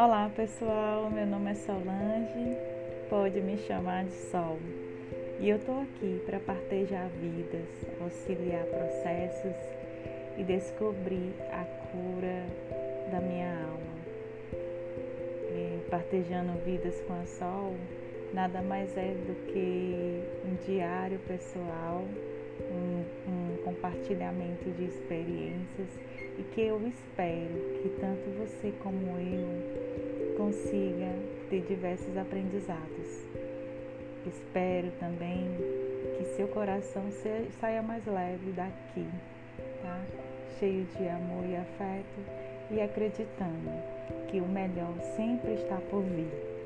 Olá pessoal, meu nome é Solange, pode me chamar de Sol. E eu tô aqui para partejar vidas, auxiliar processos e descobrir a cura da minha alma. E partejando vidas com a Sol, nada mais é do que diário pessoal, um, um compartilhamento de experiências e que eu espero que tanto você como eu consiga ter diversos aprendizados. Espero também que seu coração saia mais leve daqui, tá? Cheio de amor e afeto e acreditando que o melhor sempre está por vir.